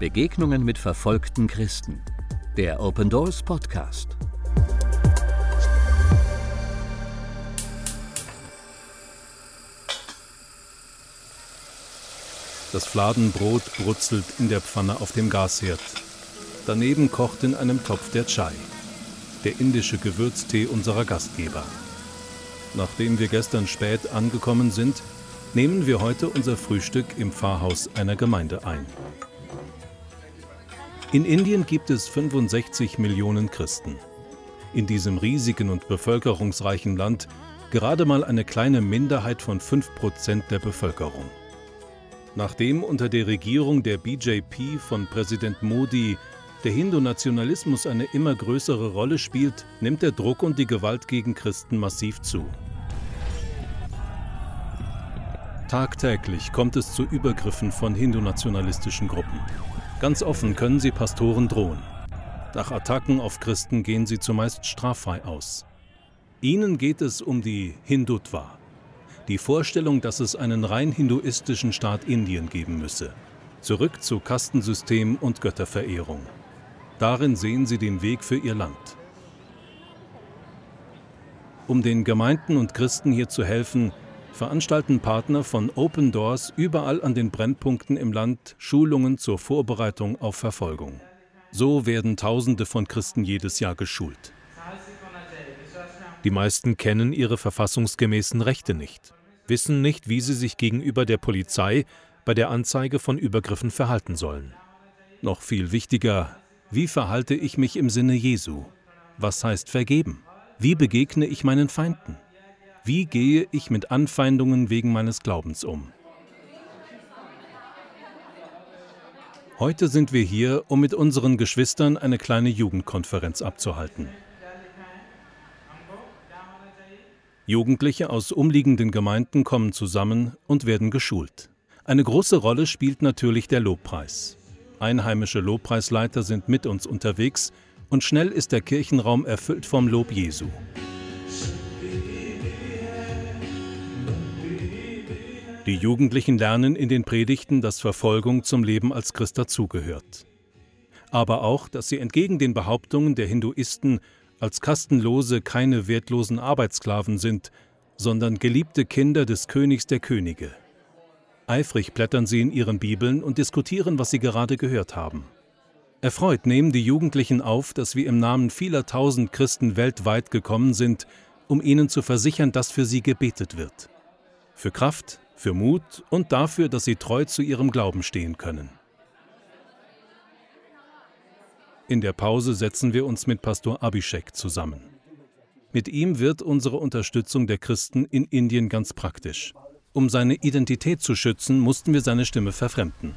Begegnungen mit verfolgten Christen. Der Open Doors Podcast. Das Fladenbrot brutzelt in der Pfanne auf dem Gasherd. Daneben kocht in einem Topf der Chai, der indische Gewürztee unserer Gastgeber. Nachdem wir gestern spät angekommen sind, nehmen wir heute unser Frühstück im Pfarrhaus einer Gemeinde ein. In Indien gibt es 65 Millionen Christen. In diesem riesigen und bevölkerungsreichen Land gerade mal eine kleine Minderheit von 5% der Bevölkerung. Nachdem unter der Regierung der BJP von Präsident Modi der Hindu-Nationalismus eine immer größere Rolle spielt, nimmt der Druck und die Gewalt gegen Christen massiv zu. Tagtäglich kommt es zu Übergriffen von hindu-nationalistischen Gruppen. Ganz offen können sie Pastoren drohen. Nach Attacken auf Christen gehen sie zumeist straffrei aus. Ihnen geht es um die Hindutva, die Vorstellung, dass es einen rein hinduistischen Staat Indien geben müsse. Zurück zu Kastensystem und Götterverehrung. Darin sehen sie den Weg für ihr Land. Um den Gemeinden und Christen hier zu helfen, veranstalten Partner von Open Doors überall an den Brennpunkten im Land Schulungen zur Vorbereitung auf Verfolgung. So werden Tausende von Christen jedes Jahr geschult. Die meisten kennen ihre verfassungsgemäßen Rechte nicht, wissen nicht, wie sie sich gegenüber der Polizei bei der Anzeige von Übergriffen verhalten sollen. Noch viel wichtiger, wie verhalte ich mich im Sinne Jesu? Was heißt vergeben? Wie begegne ich meinen Feinden? Wie gehe ich mit Anfeindungen wegen meines Glaubens um? Heute sind wir hier, um mit unseren Geschwistern eine kleine Jugendkonferenz abzuhalten. Jugendliche aus umliegenden Gemeinden kommen zusammen und werden geschult. Eine große Rolle spielt natürlich der Lobpreis. Einheimische Lobpreisleiter sind mit uns unterwegs und schnell ist der Kirchenraum erfüllt vom Lob Jesu. Die Jugendlichen lernen in den Predigten, dass Verfolgung zum Leben als Christ dazugehört. Aber auch, dass sie entgegen den Behauptungen der Hinduisten als Kastenlose keine wertlosen Arbeitssklaven sind, sondern geliebte Kinder des Königs der Könige. Eifrig blättern sie in ihren Bibeln und diskutieren, was sie gerade gehört haben. Erfreut nehmen die Jugendlichen auf, dass wir im Namen vieler tausend Christen weltweit gekommen sind, um ihnen zu versichern, dass für sie gebetet wird. Für Kraft, für Mut und dafür, dass sie treu zu ihrem Glauben stehen können. In der Pause setzen wir uns mit Pastor Abhishek zusammen. Mit ihm wird unsere Unterstützung der Christen in Indien ganz praktisch. Um seine Identität zu schützen, mussten wir seine Stimme verfremden.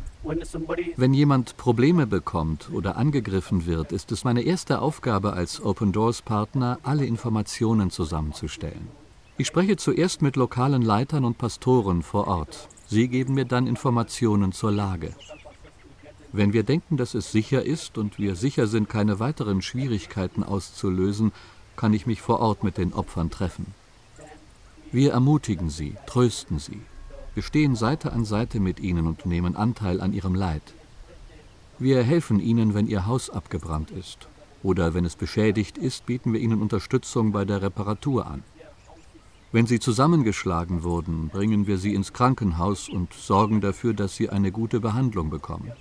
Wenn jemand Probleme bekommt oder angegriffen wird, ist es meine erste Aufgabe als Open Doors Partner, alle Informationen zusammenzustellen. Ich spreche zuerst mit lokalen Leitern und Pastoren vor Ort. Sie geben mir dann Informationen zur Lage. Wenn wir denken, dass es sicher ist und wir sicher sind, keine weiteren Schwierigkeiten auszulösen, kann ich mich vor Ort mit den Opfern treffen. Wir ermutigen sie, trösten sie. Wir stehen Seite an Seite mit ihnen und nehmen Anteil an ihrem Leid. Wir helfen ihnen, wenn ihr Haus abgebrannt ist. Oder wenn es beschädigt ist, bieten wir ihnen Unterstützung bei der Reparatur an. Wenn sie zusammengeschlagen wurden, bringen wir sie ins Krankenhaus und sorgen dafür, dass sie eine gute Behandlung bekommen.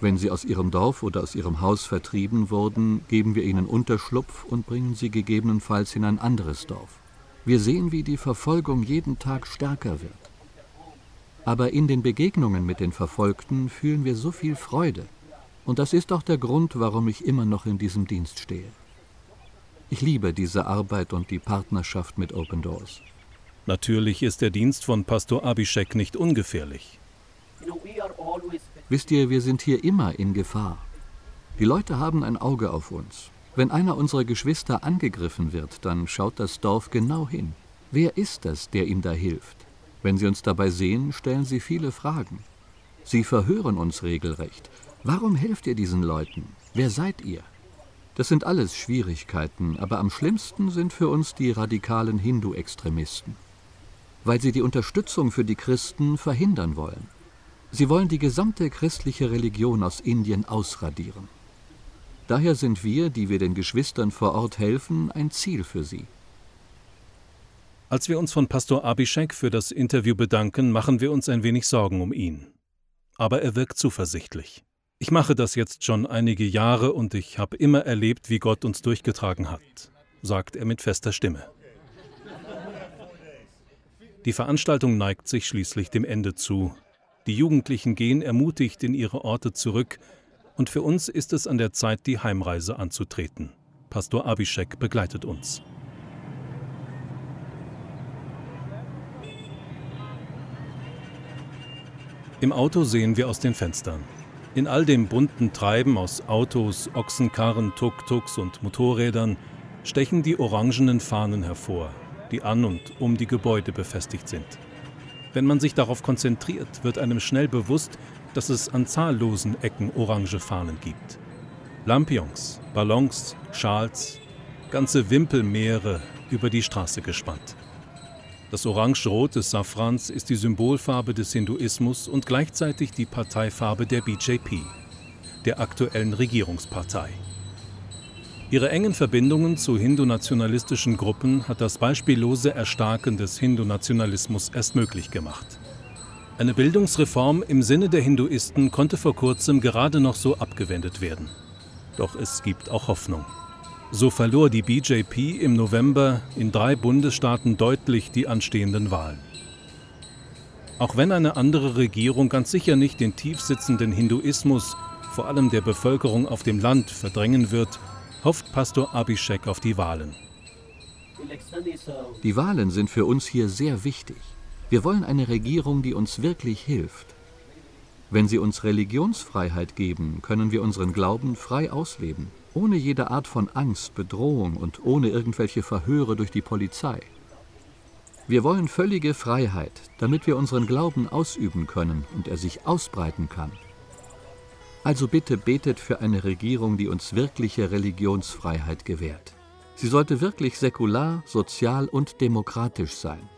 Wenn sie aus ihrem Dorf oder aus ihrem Haus vertrieben wurden, geben wir ihnen Unterschlupf und bringen sie gegebenenfalls in ein anderes Dorf. Wir sehen, wie die Verfolgung jeden Tag stärker wird. Aber in den Begegnungen mit den Verfolgten fühlen wir so viel Freude. Und das ist auch der Grund, warum ich immer noch in diesem Dienst stehe. Ich liebe diese Arbeit und die Partnerschaft mit Open Doors. Natürlich ist der Dienst von Pastor Abhishek nicht ungefährlich. Wisst ihr, wir sind hier immer in Gefahr. Die Leute haben ein Auge auf uns. Wenn einer unserer Geschwister angegriffen wird, dann schaut das Dorf genau hin. Wer ist das, der ihm da hilft? Wenn sie uns dabei sehen, stellen sie viele Fragen. Sie verhören uns regelrecht. Warum helft ihr diesen Leuten? Wer seid ihr? Das sind alles Schwierigkeiten, aber am schlimmsten sind für uns die radikalen Hindu-Extremisten, weil sie die Unterstützung für die Christen verhindern wollen. Sie wollen die gesamte christliche Religion aus Indien ausradieren. Daher sind wir, die wir den Geschwistern vor Ort helfen, ein Ziel für sie. Als wir uns von Pastor Abhishek für das Interview bedanken, machen wir uns ein wenig Sorgen um ihn. Aber er wirkt zuversichtlich. Ich mache das jetzt schon einige Jahre und ich habe immer erlebt, wie Gott uns durchgetragen hat, sagt er mit fester Stimme. Die Veranstaltung neigt sich schließlich dem Ende zu. Die Jugendlichen gehen ermutigt in ihre Orte zurück, und für uns ist es an der Zeit, die Heimreise anzutreten. Pastor Abhishek begleitet uns. Im Auto sehen wir aus den Fenstern. In all dem bunten Treiben aus Autos, Ochsenkarren, Tuk-Tuks und Motorrädern stechen die orangenen Fahnen hervor, die an und um die Gebäude befestigt sind. Wenn man sich darauf konzentriert, wird einem schnell bewusst, dass es an zahllosen Ecken orange Fahnen gibt. Lampions, Ballons, Schals, ganze Wimpelmeere über die Straße gespannt. Das Orange-Rot des Safrans ist die Symbolfarbe des Hinduismus und gleichzeitig die Parteifarbe der BJP, der aktuellen Regierungspartei. Ihre engen Verbindungen zu hindu-nationalistischen Gruppen hat das beispiellose Erstarken des Hindu-Nationalismus erst möglich gemacht. Eine Bildungsreform im Sinne der Hinduisten konnte vor kurzem gerade noch so abgewendet werden. Doch es gibt auch Hoffnung. So verlor die BJP im November in drei Bundesstaaten deutlich die anstehenden Wahlen. Auch wenn eine andere Regierung ganz sicher nicht den tiefsitzenden Hinduismus, vor allem der Bevölkerung auf dem Land, verdrängen wird, hofft Pastor Abhishek auf die Wahlen. Die Wahlen sind für uns hier sehr wichtig. Wir wollen eine Regierung, die uns wirklich hilft. Wenn sie uns Religionsfreiheit geben, können wir unseren Glauben frei ausleben ohne jede Art von Angst, Bedrohung und ohne irgendwelche Verhöre durch die Polizei. Wir wollen völlige Freiheit, damit wir unseren Glauben ausüben können und er sich ausbreiten kann. Also bitte betet für eine Regierung, die uns wirkliche Religionsfreiheit gewährt. Sie sollte wirklich säkular, sozial und demokratisch sein.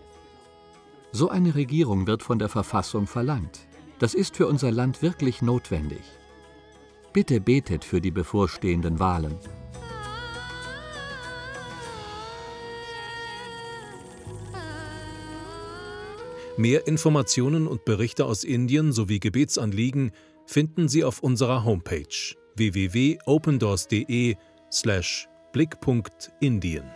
So eine Regierung wird von der Verfassung verlangt. Das ist für unser Land wirklich notwendig. Bitte betet für die bevorstehenden Wahlen. Mehr Informationen und Berichte aus Indien sowie Gebetsanliegen finden Sie auf unserer Homepage www.opendoors.de/blick.indien.